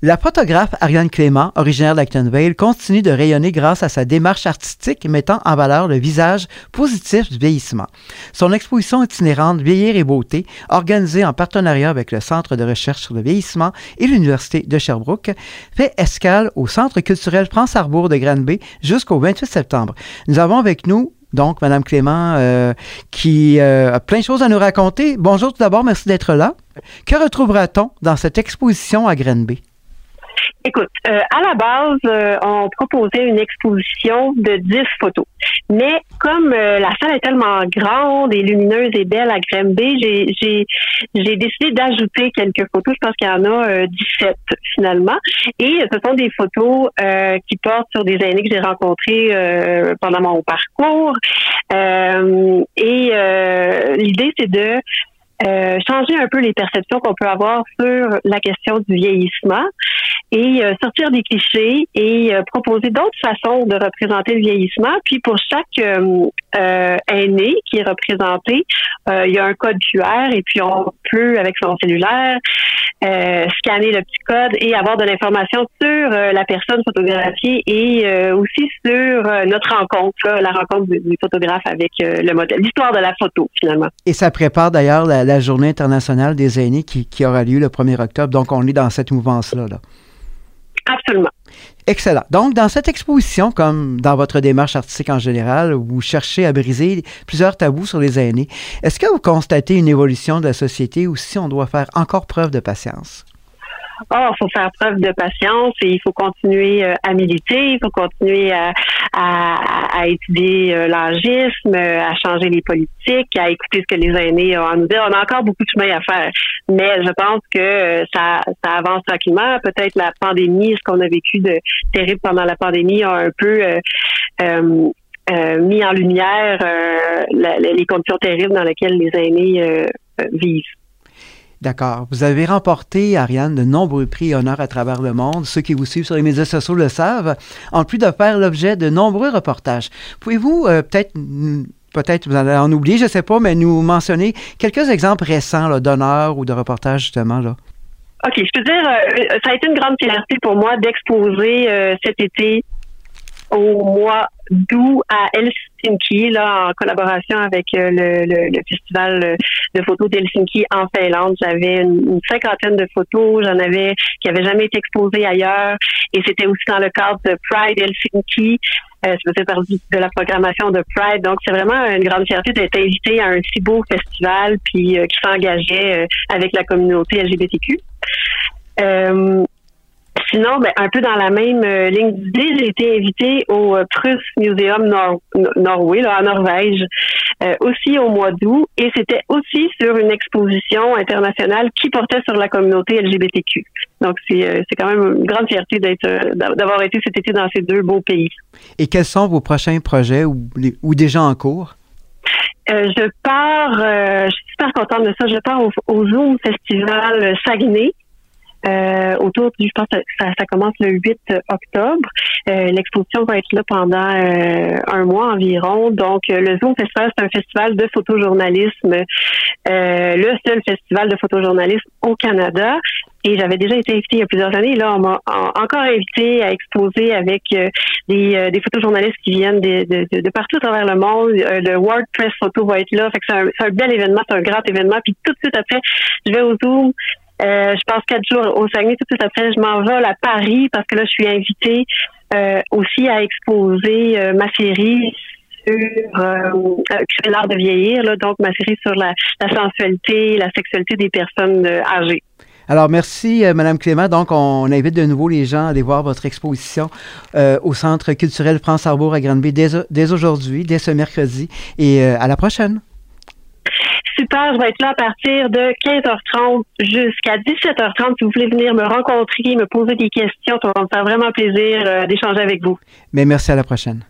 La photographe Ariane Clément, originaire d'Actonville, continue de rayonner grâce à sa démarche artistique mettant en valeur le visage positif du vieillissement. Son exposition itinérante Vieillir et beauté, organisée en partenariat avec le Centre de recherche sur le vieillissement et l'Université de Sherbrooke, fait escale au Centre culturel France Arbour de Granby jusqu'au 28 septembre. Nous avons avec nous donc Madame Clément euh, qui euh, a plein de choses à nous raconter. Bonjour tout d'abord, merci d'être là. Que retrouvera-t-on dans cette exposition à Granby? Écoute, euh, à la base, euh, on proposait une exposition de 10 photos. Mais comme euh, la salle est tellement grande et lumineuse et belle à Granby, j'ai, décidé d'ajouter quelques photos. Je pense qu'il y en a 17 finalement. Et ce sont des photos qui portent sur des aînés que j'ai rencontrés pendant mon parcours. et l'idée, c'est de changer un peu les perceptions qu'on peut avoir sur la question du vieillissement et euh, sortir des clichés et euh, proposer d'autres façons de représenter le vieillissement. Puis pour chaque euh, aîné qui est représenté, il y a un code QR et puis on peut, avec son cellulaire, scanner le petit code et avoir de l'information sur la personne photographiée et aussi sur notre rencontre, la rencontre du, photographe avec le modèle, l'histoire de la photo finalement. Et ça prépare d'ailleurs la, journée internationale des aînés qui, qui aura lieu le 1er octobre. Donc on est dans cette mouvance-là. Là. Absolument. Excellent. Donc, dans cette exposition, comme dans votre démarche artistique en général, vous cherchez à briser plusieurs tabous sur les aînés. Est-ce que vous constatez une évolution de la société ou si on doit faire encore preuve de patience? Oh, faut faire preuve de patience et il faut continuer euh, à militer, il faut continuer à, à, à étudier euh, l'âgisme, à changer les politiques, à écouter ce que les aînés ont à nous dire. On a encore beaucoup de chemin à faire, mais je pense que euh, ça, ça avance tranquillement. Peut-être la pandémie, ce qu'on a vécu de terrible pendant la pandémie a un peu euh, mis en lumière les conditions terribles dans lesquelles les aînés vivent. D'accord. Vous avez remporté, Ariane, de nombreux prix et honneurs à travers le monde. Ceux qui vous suivent sur les médias sociaux le savent. En plus de faire l'objet de nombreux reportages. Pouvez-vous euh, peut-être peut-être vous en oublier, je ne sais pas, mais nous mentionner quelques exemples récents d'honneurs ou de reportages, justement, là? OK, je peux dire, euh, ça a été une grande fierté pour moi d'exposer euh, cet été au mois d'août à Helsinki, là, en collaboration avec euh, le, le, festival de photos d'Helsinki en Finlande. J'avais une, cinquantaine de photos, j'en avais qui n'avaient jamais été exposées ailleurs, et c'était aussi dans le cadre de Pride Helsinki. Euh, je faisais partie de la programmation de Pride, donc c'est vraiment une grande fierté d'être invité à un si beau festival, puis euh, qui s'engageait euh, avec la communauté LGBTQ. Euh, Sinon, ben, un peu dans la même euh, ligne d'idée, j'ai été invitée au euh, Prus Museum Nor Norway, là, en Norvège, euh, aussi au mois d'août, et c'était aussi sur une exposition internationale qui portait sur la communauté LGBTQ. Donc, c'est quand même une grande fierté d'avoir été cet été dans ces deux beaux pays. Et quels sont vos prochains projets ou, ou déjà en cours? je pars, je suis super contente de ça. Je pars au, au Zoom Festival Saguenay euh, autour du, je pense ça, ça commence le 8 octobre. Euh, l'exposition va être là pendant euh, un mois environ. Donc, le Zoom Festival, c'est un festival de photojournalisme, le seul festival de photojournalisme au Canada. Et j'avais déjà été invitée il y a plusieurs années. Là, on m'a encore invité à exposer avec des, des photojournalistes qui viennent de, de, de, partout à travers le monde. le World Press Photo va être là. Fait que c'est un, un, bel événement, c'est un grand événement. Puis tout de suite après, je vais au Zoom euh, je passe quatre jours au Saguenay. Tout de après, je m'en vais à Paris parce que là, je suis invitée euh, aussi à exposer euh, ma série sur euh, l'art de vieillir, donc ma série sur la, sensualité, la sexualité des personnes âgées. Alors, merci, Madame Clément. Donc, on invite de nouveau les gens à aller voir votre exposition au Centre culturel France Arbour à Granby dès, dès aujourd'hui, dès ce mercredi. Et à la prochaine. Super, je vais être là à partir de 15h30 jusqu'à 17h30. Si vous voulez venir me rencontrer, me poser des questions, ça va me faire vraiment plaisir euh, d'échanger avec vous. Mais merci à la prochaine.